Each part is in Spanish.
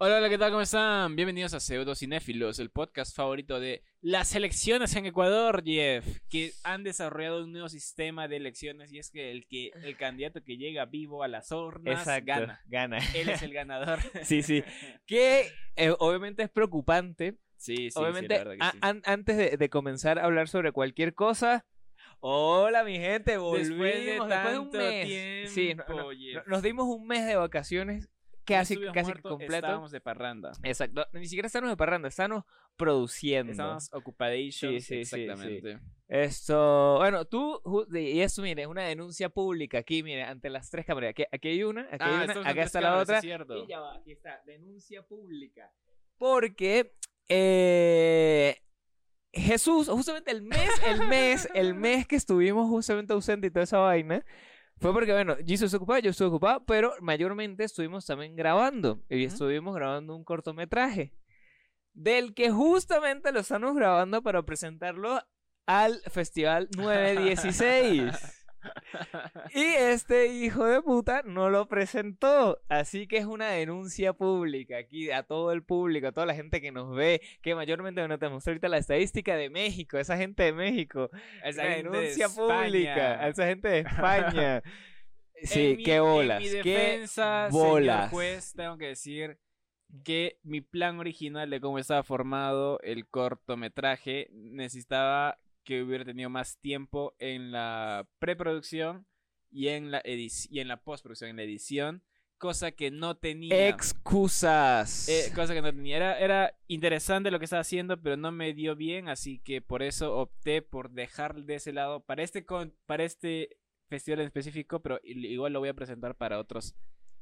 Hola, hola, ¿qué tal? ¿Cómo están? Bienvenidos a Pseudo Cinéfilos, el podcast favorito de las elecciones en Ecuador, Jeff, que han desarrollado un nuevo sistema de elecciones y es que el que el candidato que llega vivo a las urnas Exacto, gana. gana. Él es el ganador. Sí, sí. Que eh, obviamente es preocupante. Sí, sí, obviamente, sí, la verdad que sí. an- antes de, de comenzar a hablar sobre cualquier cosa. Hola, mi gente, volvimos Después de después de un mes. sí, no- no- nos dimos un mes de vacaciones casi, casi muertos, completo. Estábamos de parranda. Exacto. Ni siquiera estamos de parranda, estamos produciendo. Estábamos ocupadations. Sí, sí, sí, exactamente. Esto, bueno, tú, y eso, mire, es una denuncia pública aquí, mire, ante las tres cámaras. Aquí, aquí hay una, aquí hay Ah, una, estamos en acá está la cámaras, otra. es cierto. Y ya va, aquí está, denuncia pública. Porque eh, Jesús, justamente el mes, el mes, el mes que estuvimos justamente ausente y toda esa vaina, fue porque, bueno, Jesus se ocupaba, yo estuve ocupado, pero mayormente estuvimos también grabando. Y estuvimos grabando un cortometraje. Del que justamente lo estamos grabando para presentarlo al Festival 916. Y este hijo de puta no lo presentó. Así que es una denuncia pública aquí a todo el público, a toda la gente que nos ve, que mayormente no tenemos ahorita la estadística de México, esa gente de México. Esa una de denuncia España. pública a esa gente de España. Sí, mi- qué bolas. En mi qué defensa, bolas. señor juez, tengo que decir que mi plan original de cómo estaba formado el cortometraje necesitaba que hubiera tenido más tiempo en la preproducción y en la y en la postproducción, en la edición, cosa que no tenía. Excusas. Eh, cosa que no tenía. Era, era interesante lo que estaba haciendo, pero no me dio bien, así que por eso opté por dejar de ese lado para este, con- para este festival en específico, pero igual lo voy a presentar para otros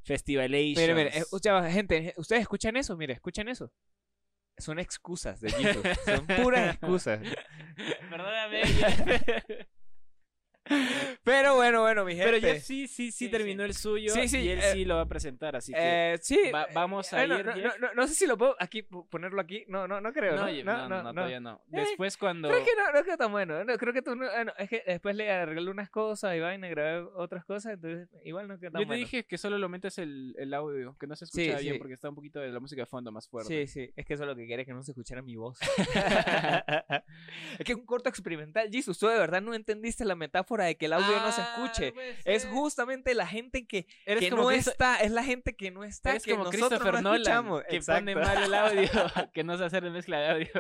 festivalations. Mire, mire, eh, escucha, gente, ¿ustedes escuchan eso? Mire, escuchan eso. Son excusas de Jesus. Son puras excusas. Perdóname. Pero bueno, bueno, mi gente. pero Jeff sí, sí, sí, Sí, terminó sí. el suyo Sí, sí, y él eh, sí lo va a presentar, así que... Eh, sí. va- vamos a eh, ir, No, no, no, no sé si lo puedo aquí ponerlo aquí. No, no, no creo. no, No, Jeff, no, no, no, todavía no. Eh, Después cuando... Creo que no, no quedó tan bueno. No, creo que tú es que después le arreglé unas cosas y vaina, grabé otras cosas, entonces igual no quedó tan Yo te bueno. dije que solo lo metes el, el audio, que no se escucha bien porque está un poquito de la música de fondo más fuerte. Sí, sí, es que eso es lo que quería que no se escuchara mi voz. es que es un corto experimental. Jesus, tú de verdad no entendiste la metáfora de que el audio no se Ah, escuche. Es justamente la gente que, Eres que como no Christo- está, es la gente que no está, Eres que como nosotros Christopher no Nolan, escuchamos. que Exacto. pone mal el audio, que no se hace la mezcla de audio.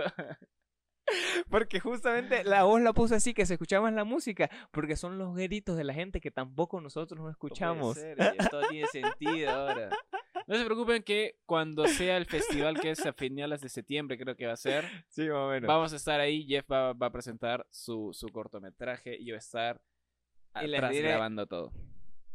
Porque justamente la voz la puse así, que se escuchaba más la música, porque son los gritos de la gente que tampoco nosotros no escuchamos. Puede ser, todo tiene sentido ahora. No se preocupen que cuando sea el festival, que es a finales de septiembre, creo que va a ser, Sí, más o menos. vamos a estar ahí. Jeff va, va a presentar su, su cortometraje y yo voy a estar Y les atrás diré- grabando todo.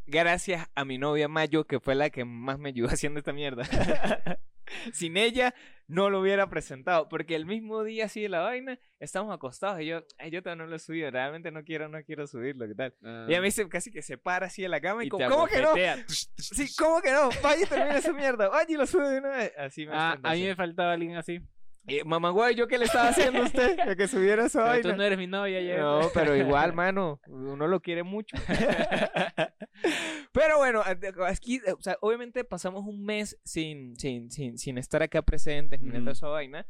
Gracias a mi novia Mayo, que fue la que más me ayudó haciendo esta mierda. Sin ella no lo hubiera presentado, porque el mismo día así de la vaina, estábamos acostados y yo, "Ay, yo todavía no lo he subido, realmente no quiero, no quiero subirlo, ¿qué tal? Ah, Y a mí se, casi que se para así de la cama y, y como, ¿cómo que no? Sí, ¿cómo que no? Vaya y termina esa mierda, vaya y lo sube de una vez. Así me Ah, a mí me faltaba alguien así. Y, mamá guay, ¿yo qué le estaba haciendo a usted? A que subiera esa Pero tú no eres mi novia, Jeff. No, pero igual, mano, uno lo quiere mucho. pero bueno, aquí, eh, o sea, obviamente pasamos un mes sin, sin, sin, sin estar acá presentes nada de esa vaina.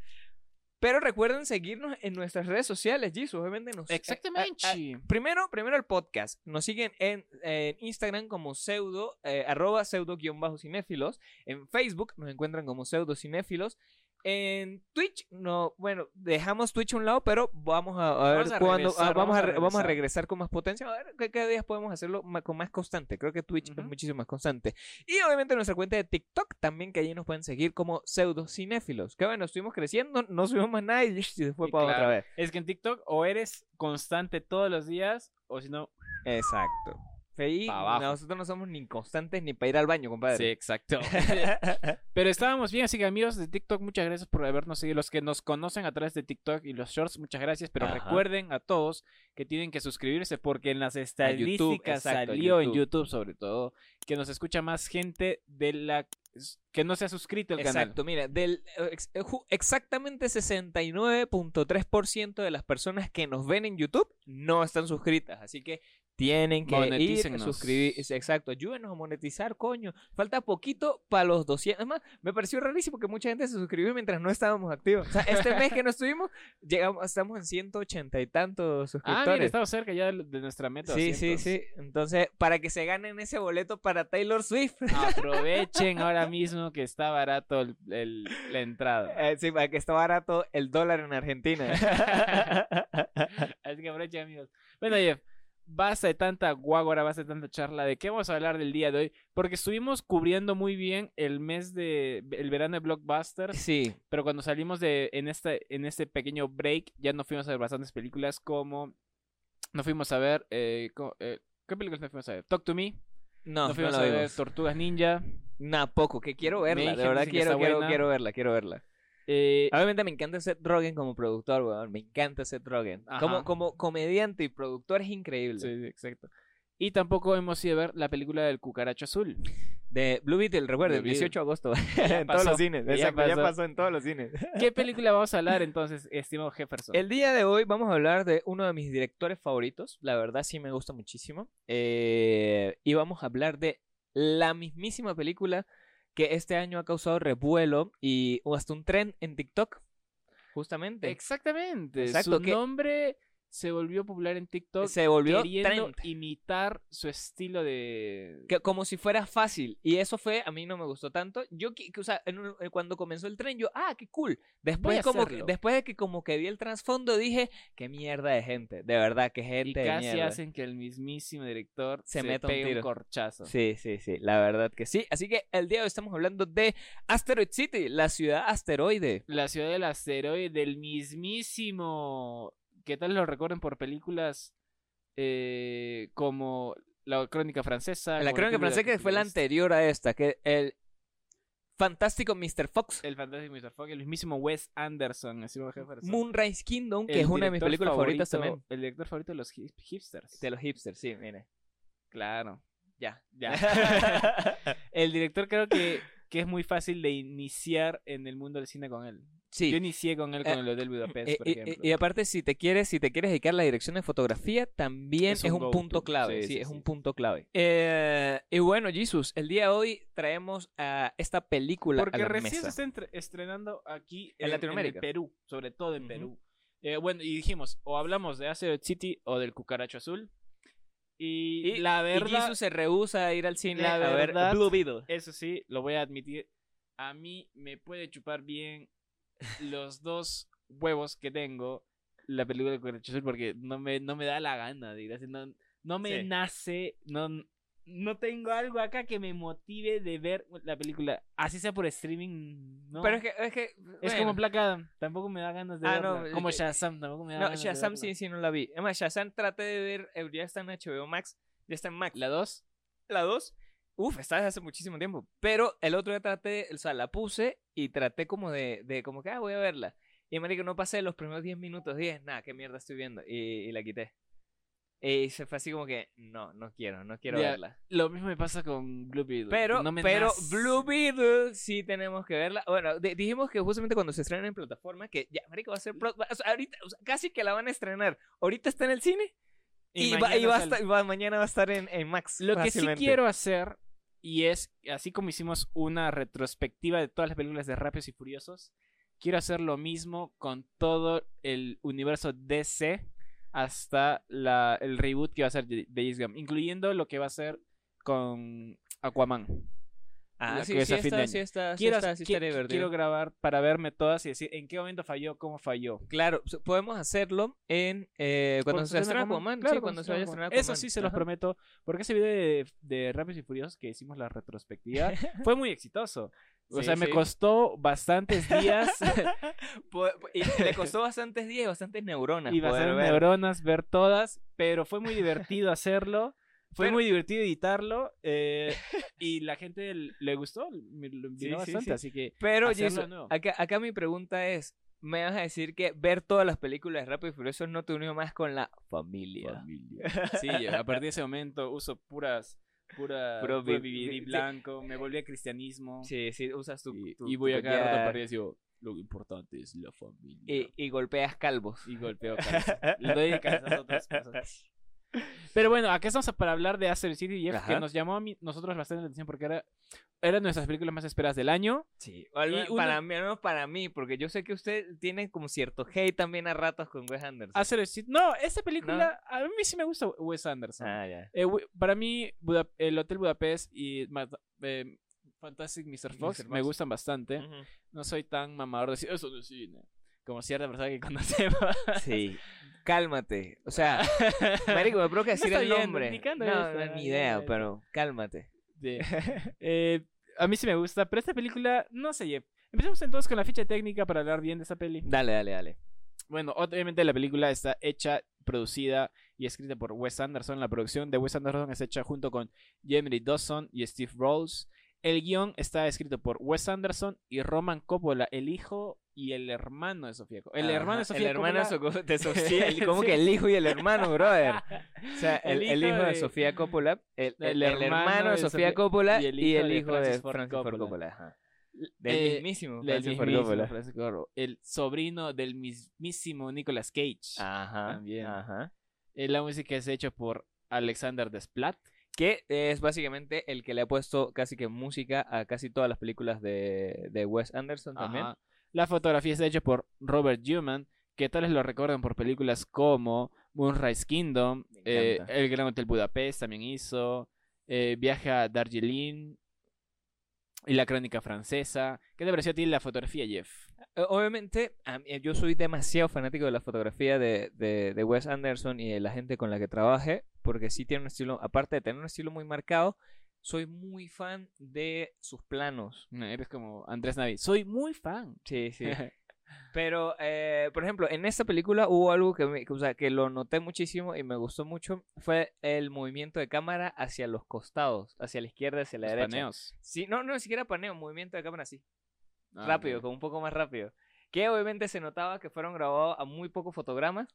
Pero recuerden seguirnos en nuestras redes sociales, Jesus, obviamente nos... eh, Exactamente. primero, primero el podcast. Nos siguen en, en Instagram como pseudo, eh, arroba pseudo guion bajo cinéfilos. En Facebook nos encuentran como pseudo cinéfilos. En Twitch, no, bueno, dejamos Twitch a un lado, pero vamos a, a ver a ah, regresar, vamos, a, vamos a re- vamos a regresar. regresar con más potencia. A ver qué, qué días podemos hacerlo ma- con más constante. Creo que Twitch es muchísimo más constante. Y obviamente nuestra cuenta de TikTok también, que allí nos pueden seguir como pseudo cinéfilos. Que bueno, estuvimos creciendo, no subimos más nada y se fue Y para claro, otra vez. Es que en TikTok o eres constante todos los días, o si no, Exacto. Nosotros no somos ni constantes ni para ir al baño, Sí, compadre. exacto. Pero estábamos bien, así que amigos de TikTok, muchas gracias por habernos seguido. Los que nos conocen a través de TikTok y los shorts, muchas gracias. Pero Ajá. recuerden a todos que tienen que suscribirse porque en las estadísticas exacto, salió en YouTube. YouTube sobre todo que nos escucha más gente de la que no se ha suscrito al canal. Exacto, mira, del, eh, ex- eh, exactamente 69.3% de las personas que nos ven en YouTube no están suscritas. Así que tienen que ir suscribirse. Exacto, ayúdenos a monetizar, coño. Falta poquito para los 200. Además, me pareció rarísimo que mucha gente se suscribió mientras no estábamos activos. O sea, este mes que no estuvimos, llegamos, estamos en 180 y tantos Ah, suscriptores. mira, estamos cerca ya de de nuestra meta. Sí, sí, 200. sí. Entonces, para que se ganen ese boleto para Taylor Swift. Aprovechen ahora mismo que está barato el- el- la entrada. Eh, sí, para que está barato el dólar en Argentina. Así que aprovechen, amigos. Bueno, Jeff, basta de tanta guagua, basta de tanta charla. ¿De qué vamos a hablar del día de hoy? Porque estuvimos cubriendo muy bien el mes de. el verano de Blockbusters. sí, Pero cuando salimos de. en este, en este pequeño break, ya no fuimos a ver bastantes películas como. No fuimos a ver. eh, eh, ¿Qué películas no fuimos a ver? Talk to Me. no, No, fuimos a ver. Tortugas Ninja. Nah, poco, que quiero verla, de verdad quiero, quiero, quiero verla, quiero verla. Eh, Obviamente me encanta Seth Rogen como productor, weón, me encanta Seth Rogen. Ajá. Como, como comediante y productor es increíble. sí, sí, exacto. Y tampoco hemos ido a ver la película del cucaracho azul. De Blue Beetle, recuerden, Blue 18 de agosto, Ya en todos los cines, ya ya pasó. pasó en todos los cines. ¿Qué película vamos a hablar entonces, estimado Jefferson? El día de hoy vamos a hablar de uno de mis directores favoritos. La verdad sí me gusta muchísimo. Eh, y vamos a hablar de la mismísima película que este año ha causado revuelo y o hasta un tren en TikTok. Justamente. Exactamente. Exacto, Su que- nombre se volvió popular en TikTok Se volvió queriendo trend. imitar su estilo de... Que, como si fuera fácil. Y eso fue, a mí no me gustó tanto. Yo, qui- o sea, en un- eh, cuando comenzó el tren, yo, ah, qué cool. Después, como que, después de que como que vi el trasfondo, dije, qué mierda de gente. De verdad, qué Y gente de casi mierda. hacen que el mismísimo director Se se, meta un pegue un, tiro. corchazo. Sí, sí, sí, la verdad que sí. Así que el día de hoy estamos hablando de Asteroid City, la ciudad asteroide. La ciudad del asteroide del mismísimo... ¿Qué tal lo recuerden por películas eh, como La Crónica Francesa? La crónica francesa que fue la anterior a esta, que el fantástico Mr. Fox, El fantástico Mr. Fogg, el mismísimo Wes Anderson. Moonrise Kingdom, que El es una de mis películas favoritas también. El director favorito de los hip- hipsters. De los hipsters, sí, mire. Claro. Ya. Ya. el director creo que, que es muy fácil de iniciar en el mundo del cine con él. Yo sí. inicié con él con Eh, el Hotel Budapest, Eh, por y- ejemplo. y, y aparte, si te quieres, si te quieres dedicar a la dirección de fotografía, también Es es, un punto clave. Sí, Sí, sí, es sí, un punto clave. Eh, y bueno, Jesus, el día de hoy traemos a esta película Porque a la recién mesa. se está entre- estrenando aquí En en, Latinoamérica. el Perú, sobre todo en Ujú. Perú. Eh, bueno, y dijimos, o hablamos de Asteroid City o del Cucaracho Azul. Y, Y, la y verdad, Jesus se rehúsa a ir al cine la a ver verdad- Blue Beetle. eso sí, lo voy a admitir, a mí me puede chupar bien los dos huevos que tengo la película de Cucaracho Azul porque no me, no me da la gana de ir así, no, no me Sí. nace, no, no tengo algo acá que me motive de ver la película, así sea por streaming, no. Pero es que, es que Es como Adam, tampoco me da ganas de Ah, verla. no, como Shazam, tampoco me da No, ganas de Shazam verla. sí, sí, no la vi. Además, Shazam traté de ver, ya está en HBO Max, ya está en Max. ¿La 2? La 2, uf, está desde hace muchísimo tiempo. Pero el otro día traté, o sea, la puse y traté como de, de como que, ah, voy a verla. Y marico, no pasé los primeros 10 minutos, 10, nada, qué mierda estoy viendo. Y, y la quité. Y se fue así como que, no, no quiero, no quiero Ya, verla. Lo mismo me pasa con Blue Beetle. Pero, no pero. Blue Beetle sí tenemos que verla. Bueno, di- dijimos que justamente cuando se estrena en plataforma, que ya, marico, va a ser... pro- o sea, ahorita, o sea, casi que la van a estrenar. Ahorita está en el cine y, va, y mañana va a sale. estar- va- mañana va a estar en, en Max. Lo que sí quiero hacer, y es, así como hicimos una retrospectiva de todas las películas de Rápidos y Furiosos, quiero hacer lo mismo con todo el universo DC hasta el reboot que va a ser de de James Gunn, incluyendo lo que va a ser con Aquaman. Ah, la sí, que es sí a fin de está, sí año. está, sí Quiero, está, sí qui- quiero grabar para verme todas y decir en qué momento falló, cómo falló. Claro, podemos hacerlo en eh, cuando se estrena Aquaman. claro, sí, cuando se vaya a estrenar Eso sí se los Ajá. prometo, porque ese video de, de Rápidos y Furiosos que hicimos la retrospectiva fue muy exitoso. O Sí, sea, me sí. costó bastantes días y le costó bastantes días y bastantes neuronas. y bastantes ver. neuronas ver todas, pero fue muy divertido hacerlo. Fue Pero- muy divertido editarlo eh, y la gente le gustó, me lo Sí, envió sí, bastante, sí. así que Pero, nuevo. acá, acá mi pregunta es: ¿me vas a decir que ver todas las películas de Rápido y Furioso no te unió más con la familia? Familia. Sí, a partir de ese momento uso puras, pura, Puro puro vi- vi- sí. blanco, me volví a cristianismo Sí, sí, usas tu. y, tu- y voy a cada rato collar a partir y digo, lo importante es la familia. y, y golpeas calvos. Y golpeo cabeza. Le doy a otras cosas. Pero bueno, acá estamos para hablar de Asteroid City, Jeff, que nos llamó a mí- nosotros bastante la atención porque era, era nuestras películas más esperadas del año. Sí, para mí, al menos para mí, porque yo sé que usted tiene como cierto hate también a ratos con Wes Anderson. Asteroid City. No, esta película, a mí sí me gusta Wes Anderson. Ah, ya. Eh, para mí, Buda- el Hotel Budapest y eh, Fantastic Mr. Fox Mr. me gustan bastante. No soy tan mamador de decir, eso no es cine. Como cierta persona que conocemos. Sí. Cálmate. O sea, Marico, me provoca No decir está el bien, nombre. No, eso, no, ni idea, pero cálmate. Sí. Eh, a mí sí me gusta, pero esta película, no sé. Empecemos entonces con la ficha técnica para hablar bien de esta peli. Dale, dale, dale. Bueno, obviamente la película está hecha, producida y escrita por Wes Anderson. La producción de Wes Anderson es hecha junto con Jeremy Dawson y Steve Rolls. El guion está escrito por Wes Anderson y Roman Coppola, el hijo y el hermano de Sofía Coppola. El Ajá, hermano de Sofía El hermano Coppola- de Sofía. el- ¿Cómo Sí. que el hijo y el hermano, brother? O sea, el, el hijo de de- Sofía Coppola, el, hermano de Sofía Coppola y el hijo de Francis Ford Francis Ford Coppola. Coppola. ajá. Del Eh, mismísimo del Francis Ford Coppola. El sobrino del mismísimo Nicolas Cage. Ajá, También. ajá. Eh, la música es hecha por Alexander Desplat. Que es básicamente el que le ha puesto casi que música a casi todas las películas de, de Wes Anderson también. Ajá. La fotografía está hecha por Robert Newman, que tal vez lo recuerdan por películas como Moonrise Kingdom, eh. El Gran Hotel Budapest también hizo, eh, Viaje a Darjeeling y La Crónica Francesa. ¿Qué te pareció a ti la fotografía, Jeff? Obviamente, yo soy demasiado fanático de la fotografía de, de, de Wes Anderson y de la gente con la que trabaje, porque sí tiene un estilo, aparte de tener un estilo muy marcado, soy muy fan de sus planos. No, Eres como Andrés Navi. Soy muy fan. Sí, sí. Pero, eh, por ejemplo, en esta película hubo algo que, me- que, o sea, que lo noté muchísimo y me gustó mucho, fue el movimiento de cámara hacia los costados, hacia la izquierda, hacia la Los derecha. paneos. Sí, no, no, ni siquiera paneo, movimiento de cámara así. Ah, rápido, ok. como un poco más rápido. Que obviamente se notaba que fueron grabados a muy pocos fotogramas.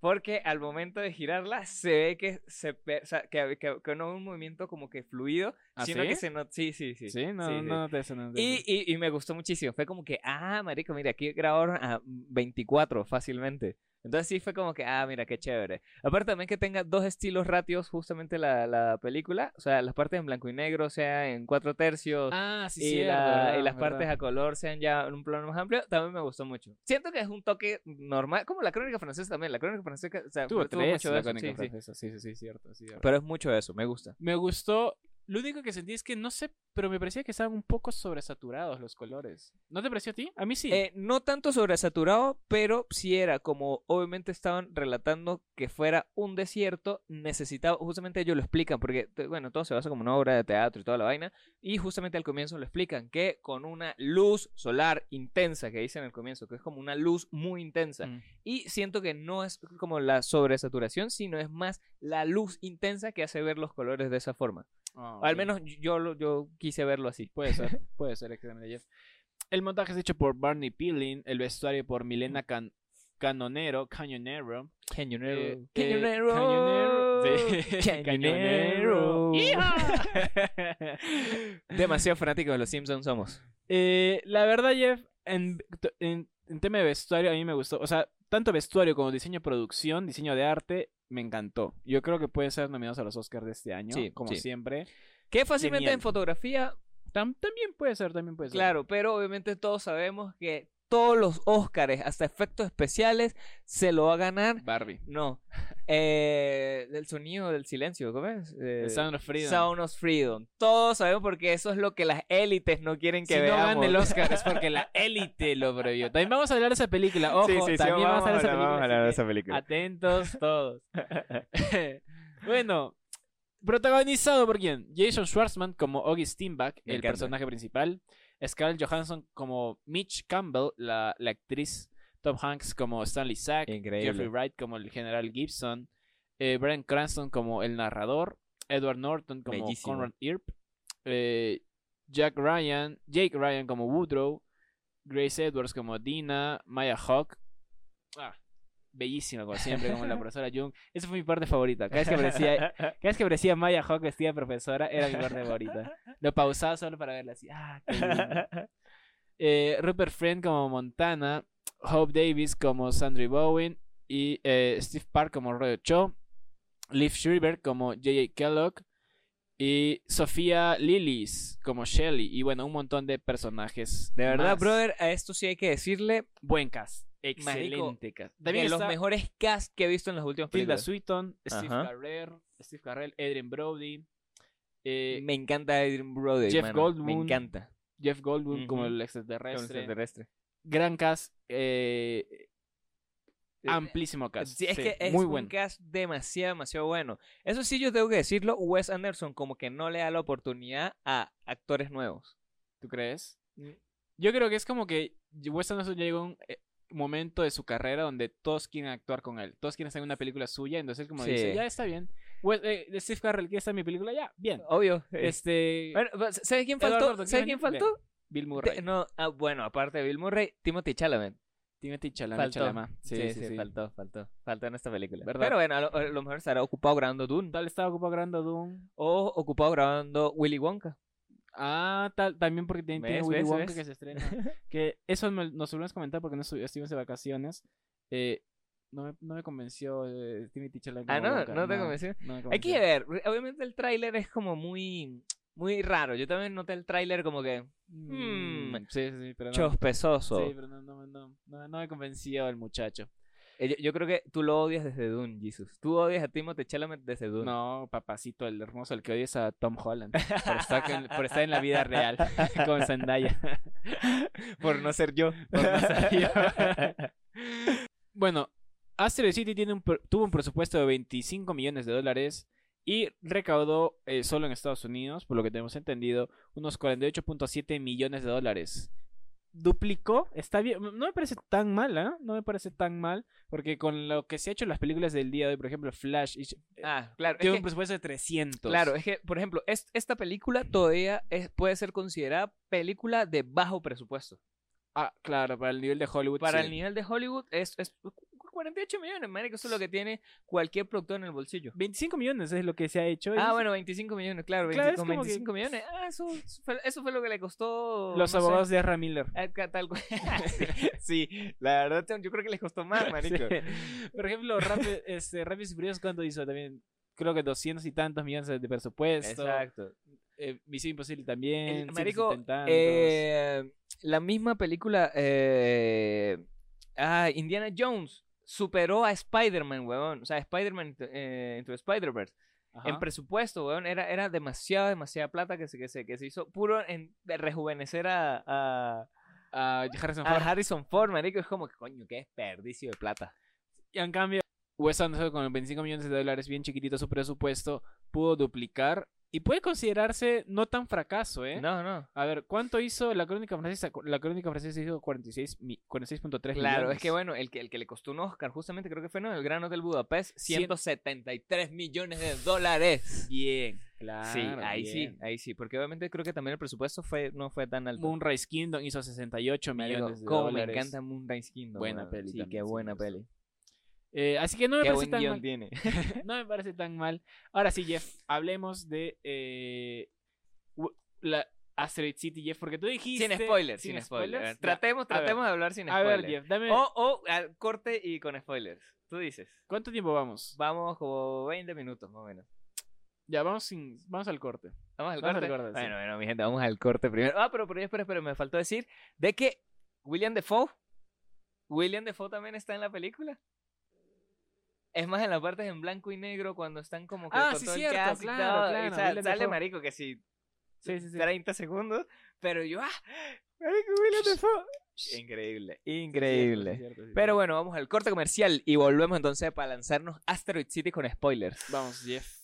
Porque al momento de girarla se ve que se o sea, que, que- que no es un movimiento como que fluido, ¿Ah, sino sí? que se nota. Sí, sí, sí. Sí, no, sí, sí. no noté eso, no Y, y, y me gustó muchísimo. Fue como que, ah, marico, mira, aquí grabaron a 24 fácilmente. Entonces sí fue como que, ah, mira, qué chévere. Aparte también que tenga dos estilos ratios justamente la, la película. O sea, las partes en blanco y negro, o sea, en cuatro tercios. Ah, sí, y, cierto, la- verdad, y las verdad. partes a color sean ya en un plano más amplio, también me gustó mucho. Siento que es un toque normal, como la crónica francesa también. La crónica francesa, o sea, Tuvo tuvo tres, mucho de la eso, crónica sí, sí. francesa. Sí, sí, sí, cierto, sí, cierto. Pero es mucho eso, me gusta. Me gustó. Lo único que sentí es que no sé, pero me parecía que estaban un poco sobresaturados los colores. ¿No te pareció a ti? A mí sí. Eh, no tanto sobresaturado, pero sí era como, obviamente estaban relatando que fuera un desierto, necesitaba, justamente ellos lo explican, porque, bueno, todo se basa como una obra de teatro y toda la vaina, y justamente al comienzo lo explican, que con una luz solar intensa, que dicen al comienzo, que es como una luz muy intensa, Mm. y siento que no es como la sobresaturación, sino es más la luz intensa que hace ver los colores de esa forma. Ah, Al menos yo, yo quise verlo así. Puede ser, puede ser, exactamente. El montaje es hecho por Barney Peeling, el vestuario por Milena Can- Canonero, Cañonero. Cañonero. Eh, eh, Cañonero. Cañonero. Cañonero. Demasiado fanático de los Simpsons somos. Eh, la verdad, Jeff, en, en, en tema de vestuario, a mí me gustó. O sea, tanto vestuario como diseño de producción, diseño de arte, me encantó. Yo creo que pueden ser nominados a los Oscars de este año, Sí, como sí. siempre. Que fácilmente Genial. en fotografía, Tam- también puede ser, también puede ser. claro, pero obviamente todos sabemos que todos los Oscars, hasta efectos especiales, se lo va a ganar. Barbie. No. Eh, del sonido del silencio, ¿cómo es? Eh, Sound of Freedom. Sound of Freedom. Todos sabemos porque eso es lo que las élites no quieren que si no veamos. gana el Oscar es porque la élite lo prohibió. También vamos a hablar de esa película. Ojo, Sí, sí, sí, también vamos, a hablar de esa película. vamos a hablar de esa película. Atentos todos. bueno, protagonizado por quién? Jason Schwartzman como Augie Steinbach, el encanta. personaje principal. Scarlett Johansson como Mitch Campbell, la, la actriz. Tom Hanks como Stanley Sack. Increíble. Jeffrey Wright como el general Gibson. Eh, Brian Cranston como el narrador. Edward Norton como Bellísimo. Conrad Earp. eh, Jack Ryan, Jake Ryan como Woodrow. Grace Edwards como Dina. Maya Hawk. Ah, bellísima como siempre, como la profesora Jung. Esa fue mi parte favorita. Cada vez que aparecía, cada vez que aparecía Maya Hawk vestida de profesora, era mi parte favorita. Lo pausaba solo para verla así. Ah, qué lindo. Eh, Rupert Friend como Montana, Hope Davis como Sandra Bowen y eh, Steve Park como Roy Cho. Liv Schreiber como J.J. Kellogg y Sofía Lillis como Shelly y bueno, un montón de personajes. De verdad, más. brother, a esto sí hay que decirle Buen cast. Excelente cast. de los mejores cast que he visto en las últimas Tilda películas. Swinton, Steve. Carell, Steve Carell, Adrian Brody, eh, Me encanta Adrian Brody, Jeff mano, Me Goldblum, encanta. Jeff Goldblum como el Como extraterrestre. extraterrestre. Gran cast. eh, Eh, amplísimo cast. Sí, es sí, que es muy un bueno. cast demasiado, demasiado bueno. Eso sí, yo tengo que decirlo, Wes Anderson como que no le da la oportunidad a actores nuevos. ¿Tú crees? Mm. Yo creo que es como que Wes Anderson llegó a un eh, momento de su carrera donde todos quieren actuar con él. Todos quieren hacer una película suya. Entonces, como Sí. dice, ya está bien. Wes- eh, Steve Carell quiere en mi película, ya, bien. Obvio. Este. Bueno, pues, ¿sabes quién faltó? ¿Sabes ¿quién faltó? Bill Murray. No, ah, bueno, aparte de Bill Murray, Timothy Chalamet. Timothy Chalamet. Faltó. Chalamet. Sí, Sí, sí, faltó, faltó. Faltó en esta película. ¿Verdad? Pero bueno, a lo, a lo mejor estará ocupado grabando Dune. Tal estaba ocupado grabando Doom. O ocupado grabando Willy Wonka. Ah, tal, también porque tiene, tiene ¿Ves, Willy ves, Wonka ves? que se estrena. que eso me- nos volvemos a comentar porque no estu- estuvimos de vacaciones. Eh, no, me, no me convenció eh, Chalamet. Ah, no, Wonka, no te convenció. no me Hay que convenció. ver. Obviamente el tráiler es como muy, muy raro. Yo también noté el tráiler como que Mm, Hmm, sí, sí, pero no. chospezoso. Sí, pero no, no, no, no, no me convenció el muchacho. Eh, Yo, yo creo que tú lo odias desde Dune, Jesus. Tú odias a Timothy Chalamet desde Dune. No, papacito, el hermoso, el que odies a Tom Holland. Por estar, en, por estar en la vida real con Zendaya. Por no ser yo. Por no ser yo. Bueno, Asteroid City tiene un, tuvo un presupuesto de 25 millones de dólares y recaudó eh, solo en Estados Unidos, por lo que tenemos entendido, unos 48.7 millones de dólares. Duplicó, está bien, no me parece tan mal, ¿ah? No me parece tan mal, porque con lo que se ha hecho en las películas del día de hoy, por ejemplo, Flash, y- ah, claro. tiene que- un presupuesto de 300. Claro, es que, por ejemplo, es- esta película todavía es- puede ser considerada película de bajo presupuesto. Ah, claro, para el nivel de Hollywood. Para sí. el nivel de Hollywood es, es 48 millones, marico, eso es lo que tiene cualquier productor en el bolsillo. 25 millones es lo que se ha hecho. Ah, bueno, 25 millones, claro, Claro, 20 es con como que- 25 millones. Ah, eso, eso fue, eso fue lo que le costó. Los no sé, abogados de Ezra Miller. a ca- tal cual. sí, sí, la verdad, yo creo que les costó más, marico. Sí. Por ejemplo, Rápido, este, Rápidos y Furiosos, ¿cuánto hizo? También creo que 200 y tantos millones de presupuesto. Exacto. Eh, Misión Imposible también. El- marico, 170 y tantos. eh, la misma película, eh, ah, Indiana Jones, superó a Spider-Man, weón. O sea, Spider-Man eh, Into Spider-Verse. En presupuesto, weón, era, era demasiada, demasiada plata que se, que se, que se hizo puro en de rejuvenecer a, a, Harrison a Ford. Harrison Ford, marico. Es como que, coño, qué desperdicio de plata. Y en cambio, Wes Anderson con 25 millones de dólares, bien chiquitito su presupuesto, pudo duplicar. Y puede considerarse no tan fracaso, ¿eh? No, no. A ver, ¿cuánto hizo la crónica francesa? La crónica francesa hizo 46 mi- 46.3 Claro, millones. es que bueno, el que, el que le costó un Oscar, justamente creo que fue ¿no? el Gran Hotel Budapest, Cien- 173 millones de dólares. Bien, claro. Sí, ahí bien. sí, ahí sí, porque obviamente creo que también el presupuesto fue no fue tan alto. Moonrise Kingdom hizo 68 Marico, millones de cómo me dólares. encanta Moonrise Kingdom. Buena peli Sí, también, qué buena me gustó. peli. Eh, así que no me Qué parece tan mal. tiene. no me parece tan mal. Ahora sí, Jeff, hablemos de eh, la Asteroid City, Jeff, porque tú dijiste... sin spoilers, sin, spoilers. spoilers. Tratemos, a ver. tratemos de hablar sin A spoilers. ver, Jeff, dame... O, o al corte y con spoilers. Tú dices. ¿Cuánto tiempo vamos? Vamos como 20 minutos más o menos. Ya, vamos, sin, vamos al corte. Vamos al Vamos al corte. sí. bueno, bueno, mi gente, vamos al corte primero. Ah, pero, pero espera, espera, me faltó decir de que William Defoe, William Defoe también está en la película. Es más, en las partes en blanco y negro cuando están como que Ah, con sí, todo el cierto, claro, Willem sale marico que sí, Sí, sí, sí. 30 segundos, pero yo, ah, marico, Defoe. Increíble, increíble. Sí, cierto, sí, cierto. Pero bueno, vamos al corte comercial y volvemos entonces para lanzarnos Asteroid City con spoilers. Vamos, Jeff.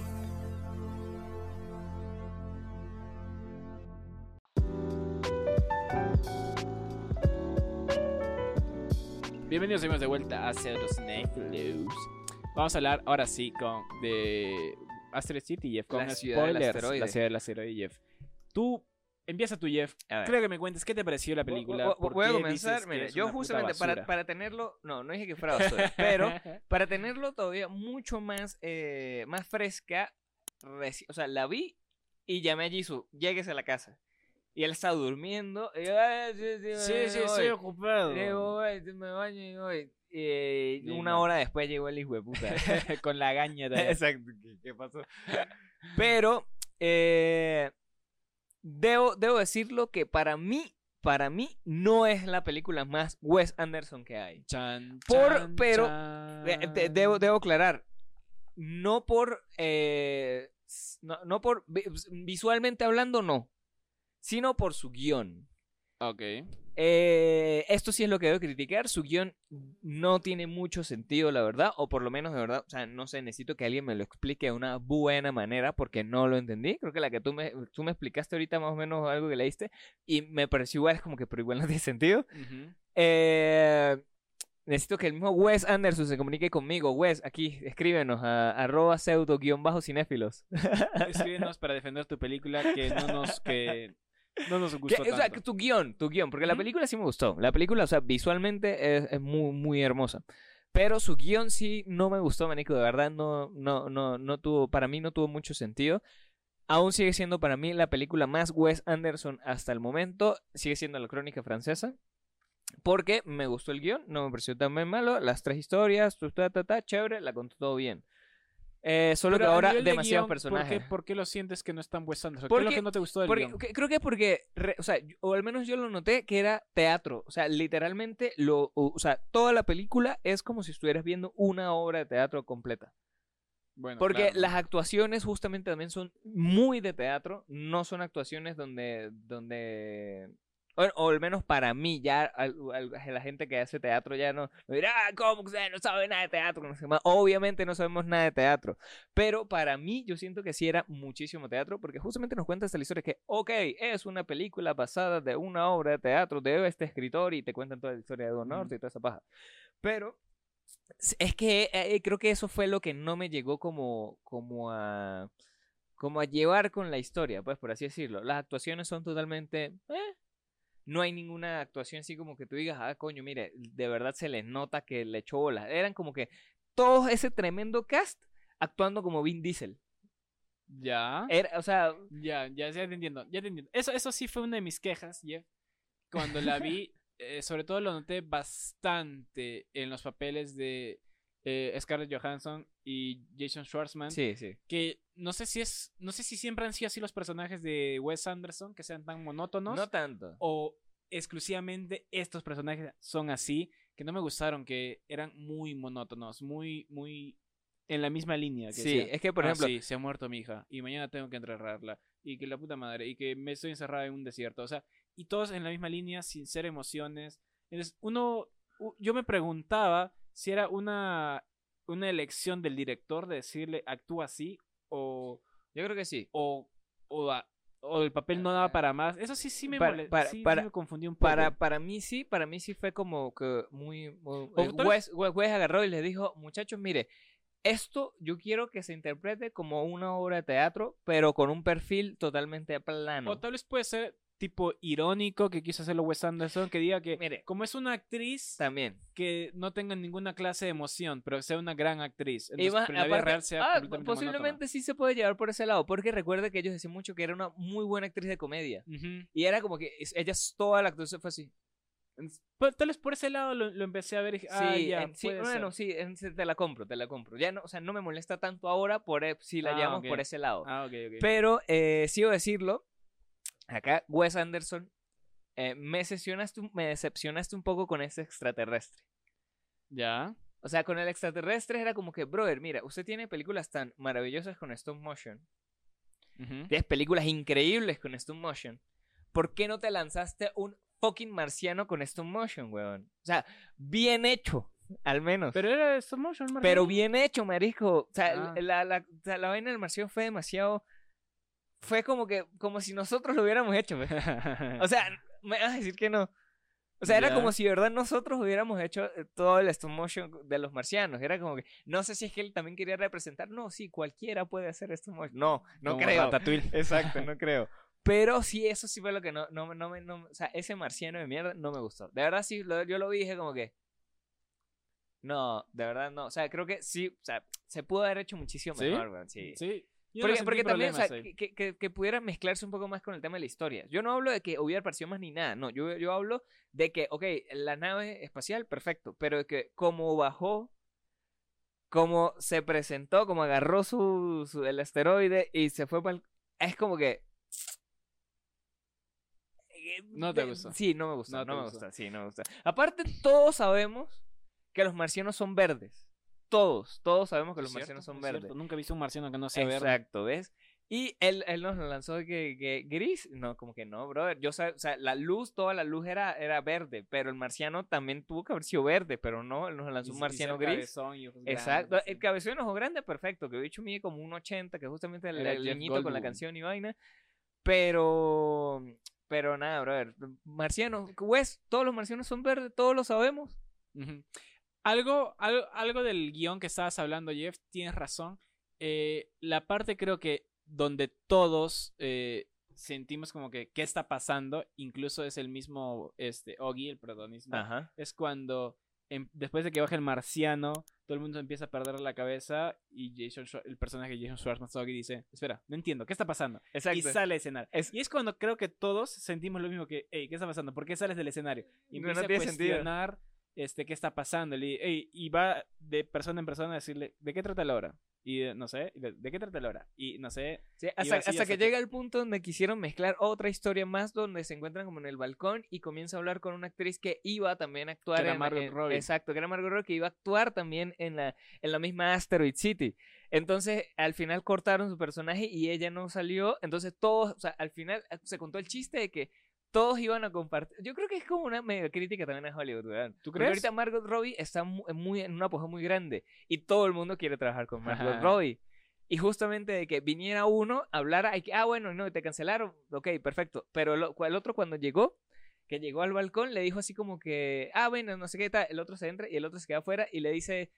Bienvenidos amigos de vuelta a Pseudocinefilos. Vamos a hablar ahora sí con de Asteroid City, Jeff, con La spoilers. La ciudad del asteroide, Jeff. Tú, empieza tú, Jeff. Creo que me cuentes qué te pareció la película. Voy- voy- ¿Por voy a comenzar, mira, yo justamente para, para tenerlo, no, no dije que fuera basura, pero para tenerlo todavía mucho más, eh, más fresca, o sea, la vi y llamé a Jisoo, llegues a la casa. Y él estaba durmiendo. Y, yo, "Ah, sí, sí, Sí, me sí, voy". estoy ocupado. "Voy, me baño y voy". Eh, una hora después llegó el hijo de puta. con la gaña Exacto, ¿qué, qué pasó? Pero, eh, debo, debo decirlo que para mí, para mí, no es la película más Wes Anderson que hay. Chan, Por- chan, pero, chan. De- de- debo, debo aclarar, no por, eh, no, no por, vi- visualmente hablando, no, sino por su guion. Ok. Eh, esto sí es lo que debo criticar. Su guion no tiene mucho sentido, la verdad. O por lo menos, de verdad, o sea, no sé, necesito que alguien me lo explique de una buena manera porque no lo entendí. Creo que la que tú me, tú me explicaste ahorita más o menos algo que leíste y me pareció igual, es como que, pero igual no tiene sentido. Eh, necesito que el mismo Wes Anderson se comunique conmigo. Wes, aquí, escríbenos a arroba pseudo guion bajo cinéfilos. Escríbenos para defender tu película que no nos, que no nos Que- gustó o sea, tanto. tu guion, tu guion, porque la película sí me gustó. La película, o sea, visualmente es, es muy, muy hermosa. Pero su guion sí no me gustó, manico. De verdad, no, no, no, no tuvo, para mí no tuvo mucho sentido. Aún sigue siendo para mí la película más Wes Anderson hasta el momento. Sigue siendo la crónica francesa. Porque me gustó el guion, no me pareció tan malo. Las tres historias, tu, ta, ta, ta, chévere, la contó todo bien. Eh, solo Pero que ahora demasiados guion, ¿por qué- personajes. ¿por qué, lo sientes que no es tan Wes Anderson? ¿Qué Porque- es lo que no te gustó del Porque- guion? creo que porque, re- o sea, o al menos yo lo noté que era teatro. O sea, literalmente, lo, o, o sea, toda la película es como si estuvieras viendo una obra de teatro completa. Bueno, Porque claro. las actuaciones justamente también son muy de teatro, no son actuaciones donde, donde o, o al menos para mí, ya al- al- la gente que hace teatro ya no, no dirá, "Ah, ¿cómo que no sabe nada de teatro? No sé más". Obviamente no sabemos nada de teatro, pero para mí yo siento que sí era muchísimo teatro, porque justamente nos cuenta esta historia que, ok, es una película basada de una obra de teatro de este escritor y te cuentan toda la historia de Don. Norte y toda esa paja. Pero es que eh, creo que eso fue lo que no me llegó como, como a como a llevar con la historia, pues por así decirlo. Las actuaciones son totalmente eh, no hay ninguna actuación así como que tú digas, ah, coño, mire, de verdad se les nota que le echó bolas. Eran como que todo ese tremendo cast actuando como Vin Diesel. Ya. Era, o sea, Ya, ya, ya te entiendo. Ya te entiendo. Eso, eso sí fue una de mis quejas, Jeff. Cuando la vi, eh, sobre todo lo noté bastante en los papeles de eh, Scarlett Johansson y Jason Schwartzman. sí, sí. Que no sé si es. No sé si siempre han sido así los personajes de Wes Anderson, que sean tan monótonos. No tanto. o exclusivamente estos personajes son así, que no me gustaron, que eran muy monótonos, muy, muy en la misma línea. Que Sí, es que por "Ah, ejemplo, sí, se ha muerto mi hija y mañana tengo que enterrarla y que la puta madre y que me estoy encerrada en un desierto, o sea, y todos en la misma línea sin ser emociones. Entonces, uno, yo me preguntaba si era una, una elección del director de decirle actúa así o, yo creo que sí. o, o, o el papel no daba para más. Eso sí, sí me, Para- para- sí- sí para- me confundí un poco. Para, para mí sí, para mí sí fue como que muy... muy eh, Wes, Wes- Wes agarró y le dijo, muchachos, mire, esto yo quiero que se interprete como una obra de teatro, pero con un perfil totalmente plano. O tal vez puede ser tipo irónico que quiso hacerlo Wes Anderson, que diga que Mire, como es una actriz también. que no tenga ninguna clase de emoción, pero sea una gran actriz. Entonces, en la aparte- real sea ah, posiblemente sí se puede llevar por ese lado, porque recuerda que ellos decían mucho que era una muy buena actriz de comedia. monótona. Ujú. Y era como que ella toda la actuación fue así. Pues, tal vez por ese lado lo, lo empecé a ver y dije, ah, sí, ya, en- sí, bueno, sí, en- te la compro, te la compro. Ya no, o sea, no me molesta tanto ahora por e- si la Ah, llevamos ok. por ese lado. Ah, ok, ok. Pero eh, sigo decirlo, acá Wes Anderson, eh, me, decepcionaste, un- me decepcionaste un poco con ese extraterrestre. Ya. O sea, con el extraterrestre era como que, brother, mira, usted tiene películas tan maravillosas con stop motion. Tienes películas increíbles con stop motion. ¿Por qué no te lanzaste un fucking marciano con stop motion, weón? O sea, bien hecho, al menos. Pero era stop motion, Martín. Pero bien hecho, marisco. O sea, Ah. la, la, la vaina del marciano fue demasiado... Fue como que, como si nosotros lo hubiéramos hecho, pues. O sea, me vas a decir que no. O sea, era como si de verdad nosotros hubiéramos hecho eh, todo el stop motion de los marcianos. Era como que, no sé si es que él también quería representar. No, sí, cualquiera puede hacer stop motion. No, no Como creo. Ratatouille. Exacto, no creo. Pero sí, eso sí fue lo que no, no, no, me- no- o sea, ese marciano de mierda no me gustó. De verdad sí, lo- yo lo vi y dije como que, no, de verdad no. O sea, creo que sí, o sea, se pudo haber hecho muchísimo ¿Sí? mejor, weón, sí. Sí. Yo no Porque, sentí porque también, o sea, que, que, que pudiera mezclarse un poco más con el tema de la historia. Yo no hablo de que hubiera aparecido más ni nada, no, yo, yo hablo de que, ok, la nave espacial, perfecto, pero de que como bajó, como se presentó, como agarró su, su- el asteroide y se fue para Es como que... No te gustó. Sí, no me gustó, No no, me gustó. gusta, sí, no me gusta. Aparte, todos sabemos que los marcianos son verdes. Todos, todos sabemos que los cierto, marcianos son es verdes. cierto. Nunca he visto un marciano que no sea verde. Exacto, ¿ves? Y él, él nos lo lanzó de que, que gris. No, como que no, brother. Yo o sea, la luz, toda la luz era, era verde, pero el marciano también tuvo que haber sido verde, pero no, él nos lanzó Y- un marciano gris. cabezón y ojos Exacto, grandes, el sí. cabezón y ojo grande, perfecto. Que el bicho mide como un 80, que justamente el, el Jeff niñito con la Goldblum. canción y vaina. Pero, pero nada, brother. Marciano, Wes, todos los marcianos son verdes, todos lo sabemos. Ujú. Algo, algo, algo del guion que estabas hablando, Jeff, tienes razón. Eh, la parte creo que donde todos eh, sentimos como que qué está pasando, incluso es el mismo este, Oggy, el protagonista, es cuando em- después de que baja el marciano, todo el mundo empieza a perder la cabeza y Jason el personaje de Jason Schwartzman Oggy dice, espera, no entiendo, ¿qué está pasando? Exacto. Y sale a escenar. Es- Y es cuando creo que todos sentimos lo mismo que, hey, ¿qué está pasando? ¿Por qué sales del escenario? Y No, no a sentido. Este, qué está pasando. Y, "Ey", y va de persona en persona a decirle, ¿de qué trata la obra? Y no sé, de, ¿de qué trata la obra? Y no sé, Sí, hasta, así hasta hasta que llega el punto donde quisieron mezclar otra historia más donde se encuentran como en el balcón y comienza a hablar con una actriz que iba también a actuar Que era en, Margot en- Robbie. exacto que era Margot Robbie que iba a actuar también en la en la misma Asteroid City entonces al final cortaron su personaje y ella no salió entonces todos o sea al final eh, se contó el chiste de que todos iban a compartir. Yo creo que es como una medio crítica también a Hollywood, ¿verdad? ¿Tú Porque crees? ahorita Margot Robbie está mu- muy, en un apogeo muy grande y todo el mundo quiere trabajar con Margot Ajá. Robbie. Y justamente de que viniera uno, hablara, y que, ah, bueno, no, te cancelaron, ok, perfecto. Pero el otro cuando llegó, que llegó al balcón, le dijo así como que, ah, bueno, no sé qué tal. El otro se entra y el otro se queda afuera y le dice,